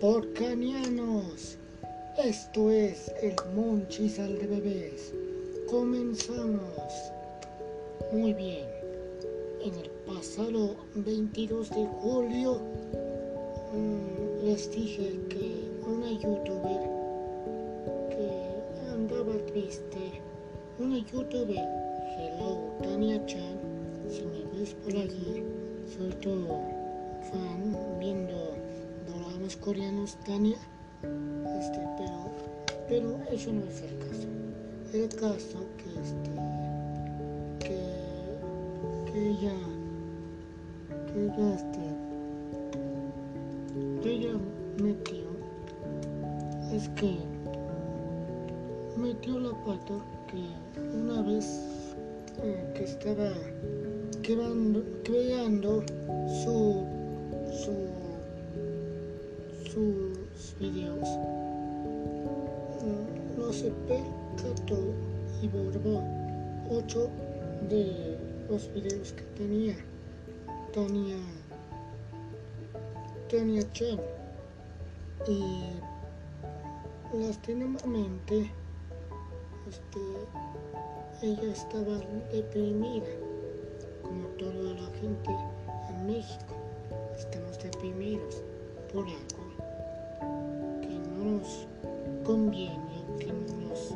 Porcanianos, esto es el Monchizal de Bebés. Comenzamos. Muy bien. En el pasado 22 de julio mm, les dije que una youtuber que andaba triste, una youtuber, hello Tania Chan, si me ves por allí, soy tu fan viendo dramas coreanos, Tania, este, pero, pero eso no es el caso. El caso que este, que, que ella, que ella, este, que ella metió, es que metió la pata que una vez eh, que estaba creando, creando su, sus videos, mm, no se percató y borró ocho de los videos que tenía. Tenía, tenía Chen y lastimosamente este, ella estaba deprimida, como toda la gente en México. Estamos deprimidos por algo conviene, que no nos...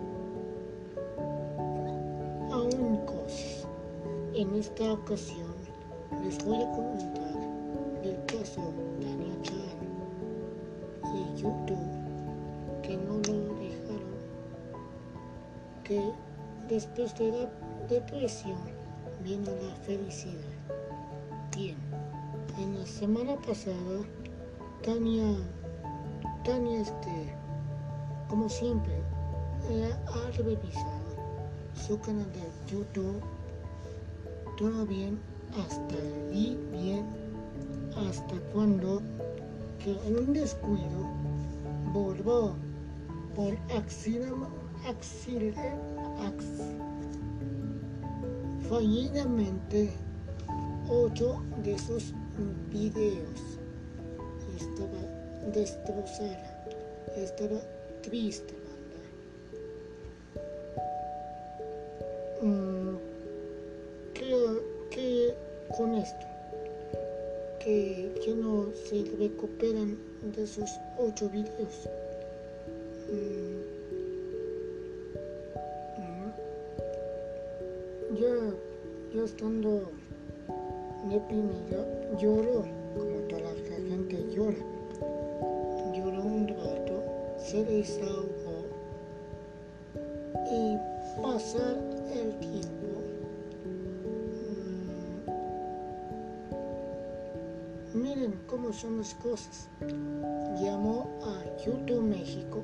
Aún cosas. En esta ocasión les voy a comentar del caso de Tania Chan y YouTube que no lo dejaron que después de la depresión viene la felicidad. Bien, en la semana pasada, Tania, Tania, este, como siempre, ha revisado su canal de YouTube. Todo bien, hasta ahí bien, hasta cuando que un descuido borró por accidente, accidente fallidamente ocho de sus videos. Estaba destrozada, estaba triste, banda. Mm, creo que con esto, que, que no se recuperan de sus ocho videos. Mm, ya, ya estando deprimida, lloro, como toda la gente llora. Desahogó y pasa el tiempo. mm, miren cómo son las cosas. Llamó a YouTube México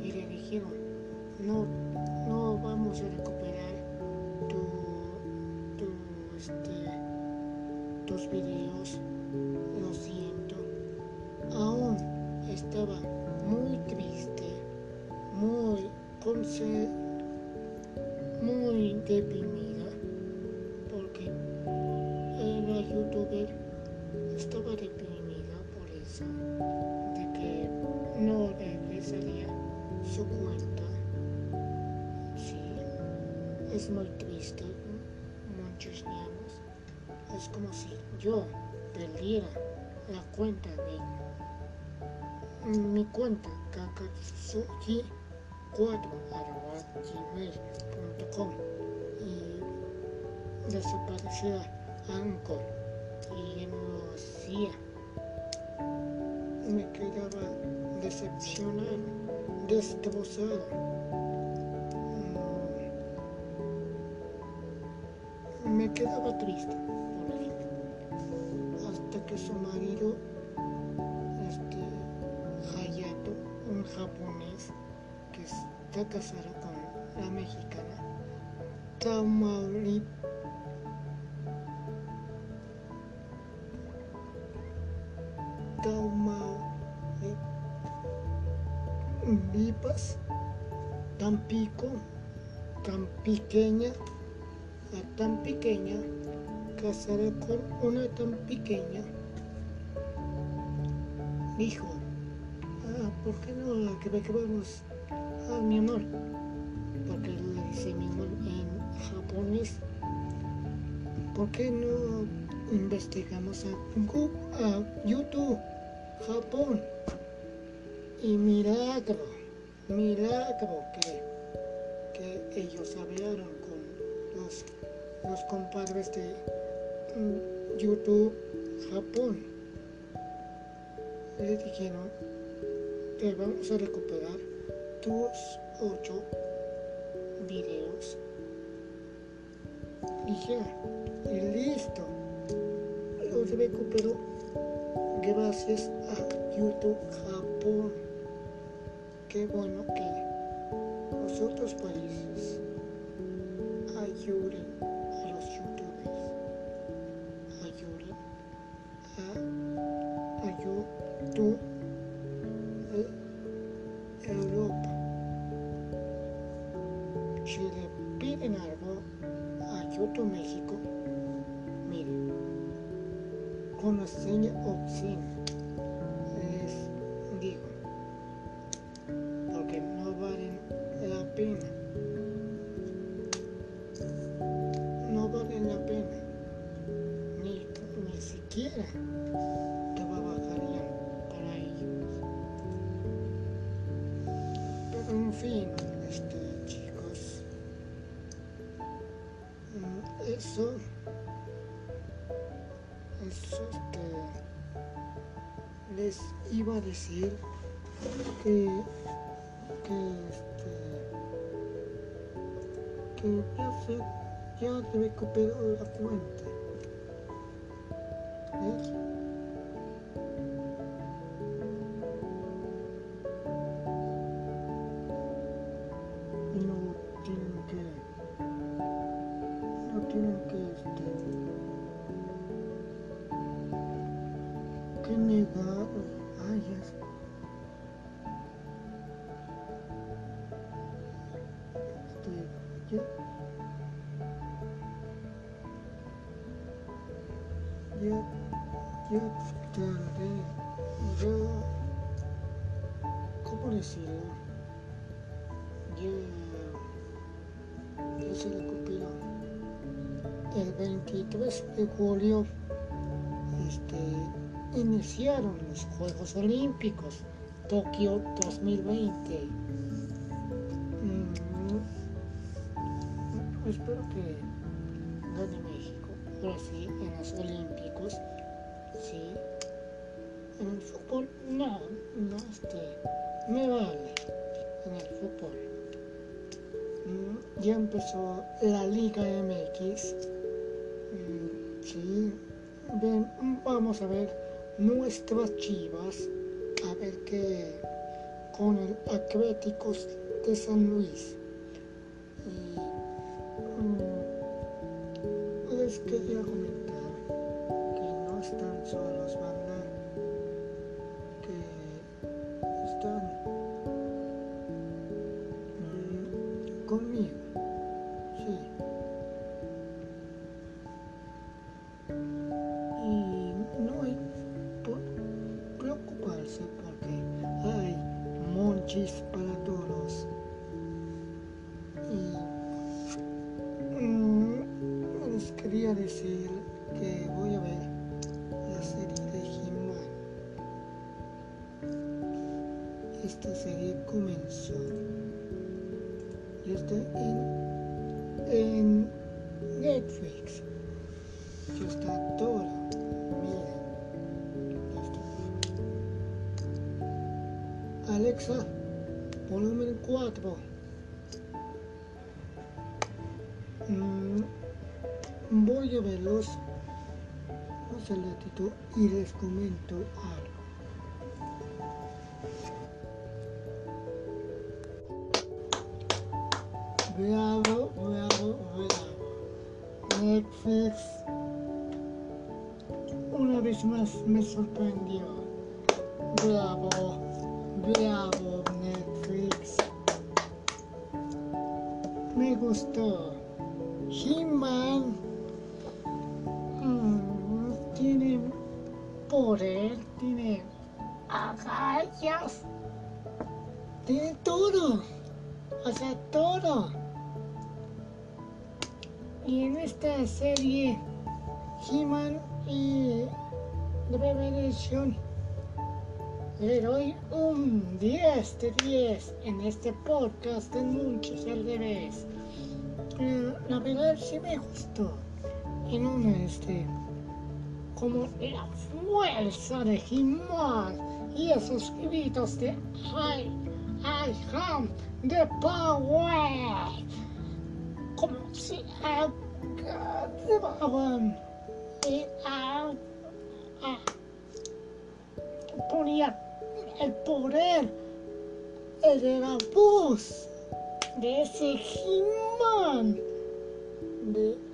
y le dijeron, no, no vamos a recuperar tu, este, tus videos, lo siento. Aún estaba conce- muy deprimida, porque la youtuber estaba deprimida por eso, de que no regresaría su cuenta. Sí, es muy triste, muchos niños. Es como si yo perdiera la cuenta de mi cuenta kakatsuki 4 gmail.com y desapareciera Anchor y no lo hacía. Me quedaba decepcionado, destrozado. Mm, Me quedaba triste por ejemplo, hasta que su marido, este, Hayato, un japonés está casado con la mexicana, Tamaulipas, Tamaulipas, Tampico, tan pequeña, a tan pequeña, casada con una tan pequeña, dijo, ¿por qué no que vamos mi amor? Porque le dice mi amor en japonés. ¿Por qué no investigamos a, a YouTube, Japón? Y milagro, milagro que, que ellos hablaron con los, los compadres de mm, YouTube, Japón. Le dijeron, te vamos a recuperar tus ocho videos. Y ya, y listo. Los recuperó gracias a YouTube Japón qué bueno que los otros países ayuden No vale la pena. Ni, ni siquiera trabajarían para ellos. Pero en fin, este, chicos, mm, eso, eso este, les iba a decir que, que que ya se ya recuperó la cuenta. ¿Ves? No tienen que no tienen que este que negar ya tardé ya ¿cómo decirlo? ya ya se recuperó el 23 de julio este iniciaron los Juegos Olímpicos Tokio 2020 espero que gane México, pero sí, en los Olímpicos, sí. En el fútbol, no, no, este, me vale en el fútbol. Mm, ya empezó la Liga MX, mm, sí, Ven, vamos a ver nuestras chivas, a ver qué con el Atléticos de San Luis. les quería comentar están solos, banda, que están mm, conmigo, Alexa, volumen 4. Mm voy a verlos al ratito y les comento algo. Bravo, bravo, bravo. Netflix una vez más me sorprendió. Poder, tiene agallas tiene todo. O sea, todo. Y en esta serie, He-Man y Revelation, le doy un 10 de 10 en este podcast en muchos al revés. Eh, la verdad sí me gustó. En un este, como la fuerza de He-Man y esos gritos de I, I am the power. Como si agarraban y a, a, ponía el poder de la voz de ese de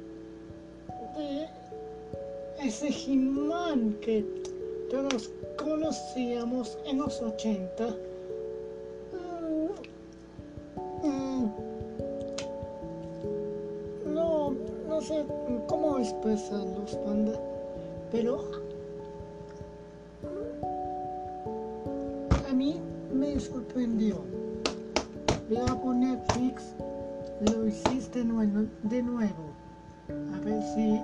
ese He-Man que todos conocíamos en los 80. Mm, mm, no, no sé cómo expresarlos, panda, pero a mí me sorprendió. Veo por Netflix, lo hiciste de nuevo. A ver si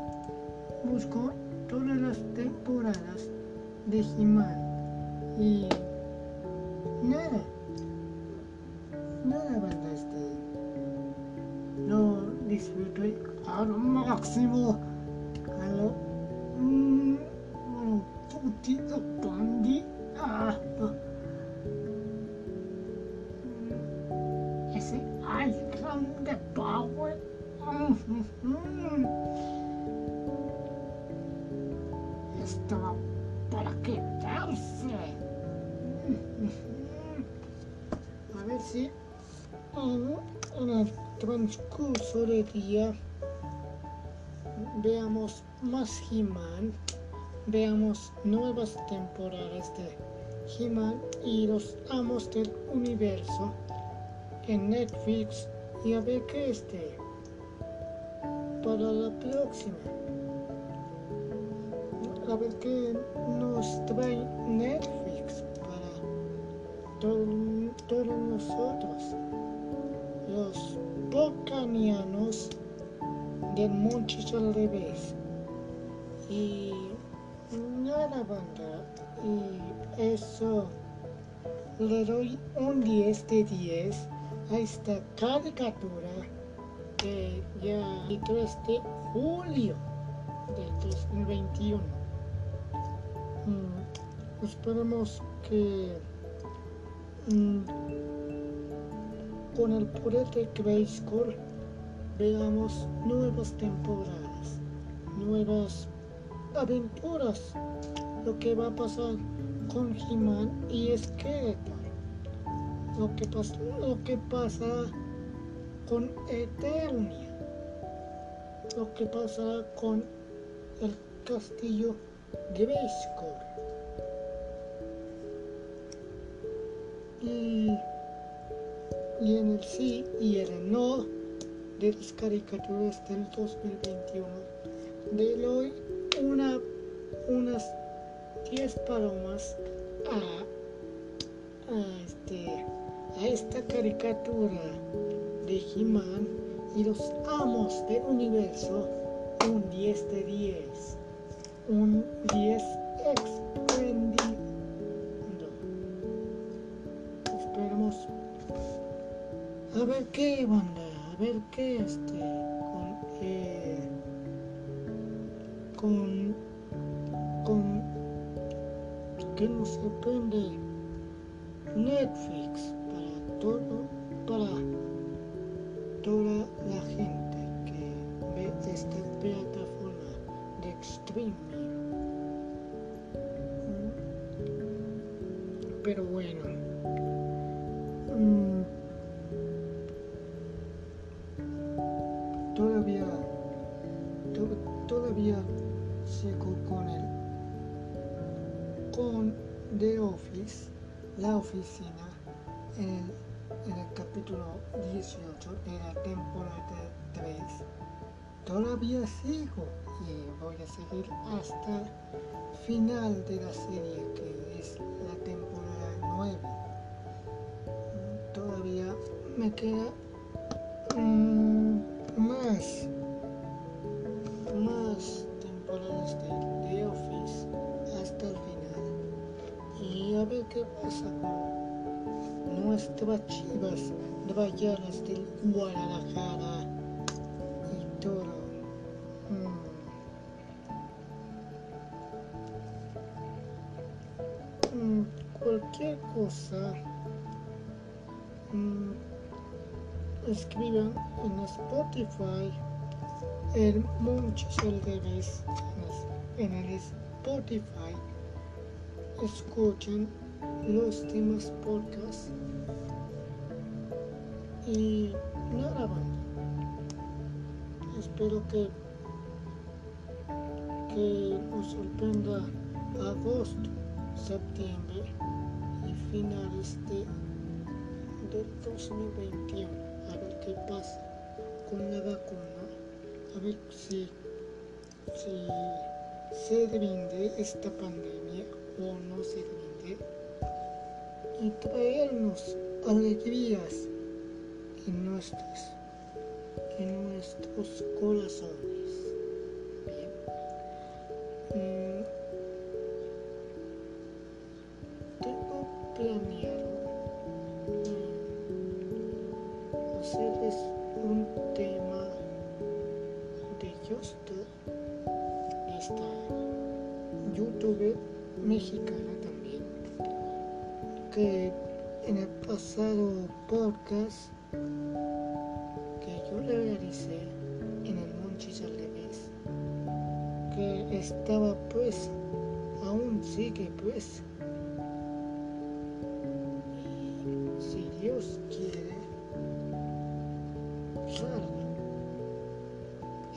busco todas las temporadas de He-Man. Y nada, nada banda este. Lo disfruté al máximo. A lo. Mmm, bueno, Si en, en el transcurso del día veamos más He-Man, veamos nuevas temporadas de He-Man y los amos del universo en Netflix y a ver qué esté para la próxima. A ver qué nos trae Netflix para to- todos nosotros, los bocanianos del Monchis al revés. Y nada banda, y eso le doy un 10 de 10 a esta caricatura que ya el 3 de julio de 2021. Mm, esperemos que con el poder de Grayskull veamos nuevas temporadas, nuevas aventuras, lo que va a pasar con He-Man y Skeletor, lo que, pas- lo que pasa con Eternia, lo que pasa con el castillo Grayskull. Y, y en el sí y el no de las caricaturas del 2021 le doy una, unas 10 palomas a, a, este, a esta caricatura de He-Man y los amos del universo un 10 de 10 un 10 espléndido banda a ver qué este con eh, con con que nos sorprende Netflix para todo para toda la gente que ve esta plataforma de streaming. Pero bueno oficina en el, el capítulo 18 de la temporada 3 todavía sigo y voy a seguir hasta final de la serie que es la temporada 9 todavía me queda mm, más, más temporadas de ver qué pasa nuestras chivas rayadas del Guadalajara y todo. Mm. Mm, cualquier cosa mm, escriban en Spotify el Monchis al revés en el Spotify escuchen los temas podcast y nada banda espero que que nos sorprenda agosto septiembre y finales de, del 2021 a ver qué pasa con la vacuna. A ver si, si se rinde esta pandemia no se rinde y traernos alegrías en nuestros, en nuestros corazones.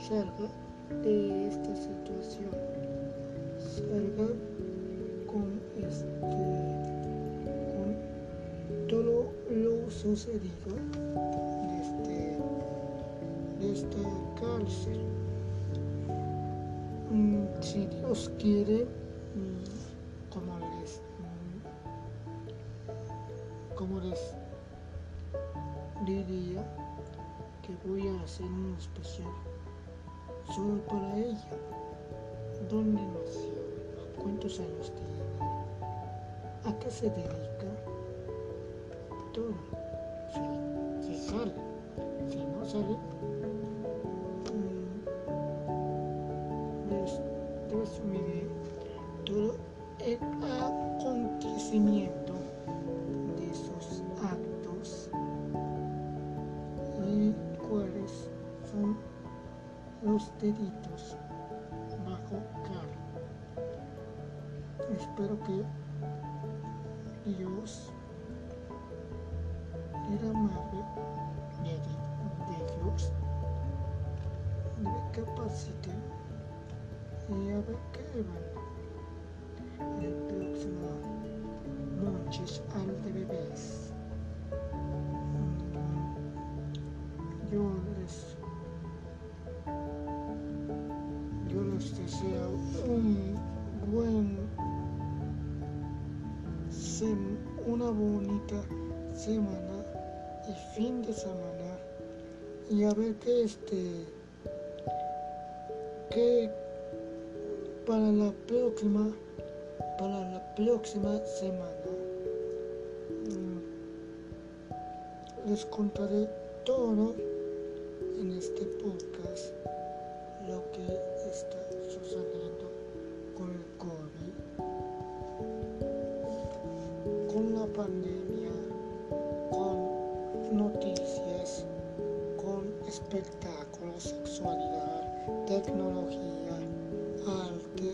Salga de esta situación, salga con este, con todo lo sucedido desde, desde cárcel. Mm, si Dios quiere, mm, como les, mm, como les diría que voy a hacer un especial solo para ella. ¿Dónde nació? ¿Cuántos años tiene? ¿A qué se dedica? Todo. Si, sale, si no sale, mm, les resumiré todo el deditos bajo cargo. Espero que Dios era madre de Dios me capacite y a ver qué van el próximo Monches una bonita semana y fin de semana. Y a ver que este que para la próxima para la próxima semana. Mm, les contaré todo en este podcast pandemia, con noticias, con espectáculos, sexualidad, tecnología, arte,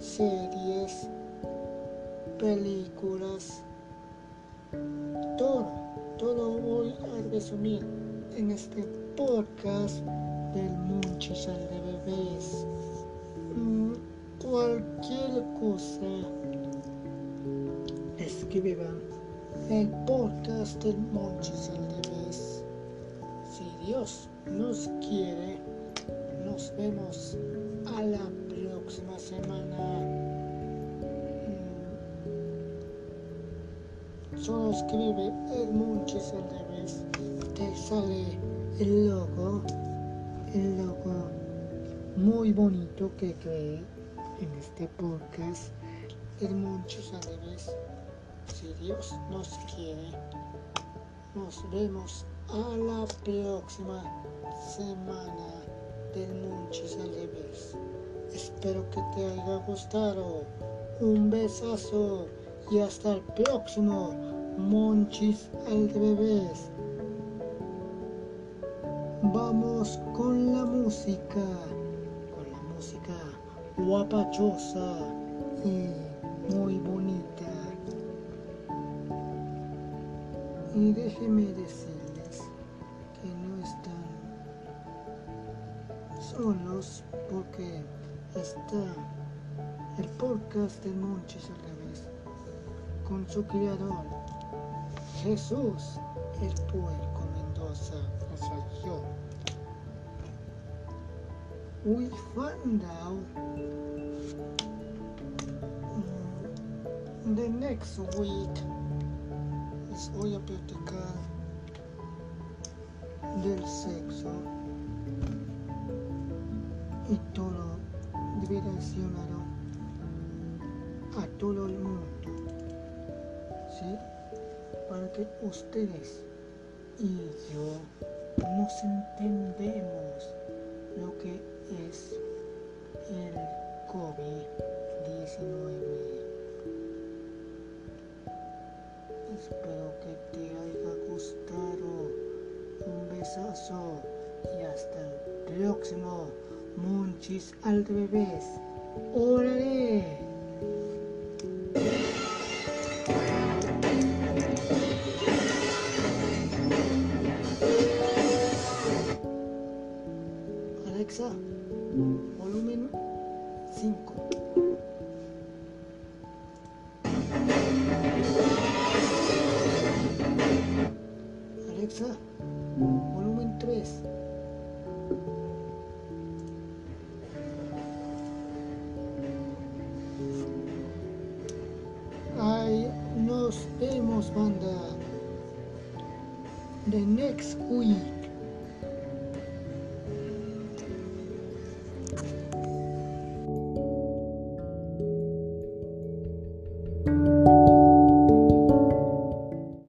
series, películas, todo, todo voy a resumir en este podcast solo escribe el Monchis al revés, te sale el logo, el logo muy bonito que creé en este podcast, el Monchis al revés. Si Dios nos quiere, nos vemos a la próxima semana del Monchis al revés. Espero que te haya gustado. Un besazo y hasta el próximo Monchis al revés. Vamos con la música, con la música guapachosa y muy bonita. Y déjenme decirles que no están solos porque está el podcast de Monchis al revés con su creador Jesús el Puerco Mendoza, yo. We found out the next week les voy a platicar del sexo y todo direccionado a todo el mundo, ¿sí? Para que ustedes y yo nos entendemos lo que es el COVID-19. Espero que te haya gustado. Un besazo y hasta el próximo Monchis al revés. ¡Órale! Alexa, volumen 5. Alexa, volumen 3. Ay, nos vemos, banda. The next.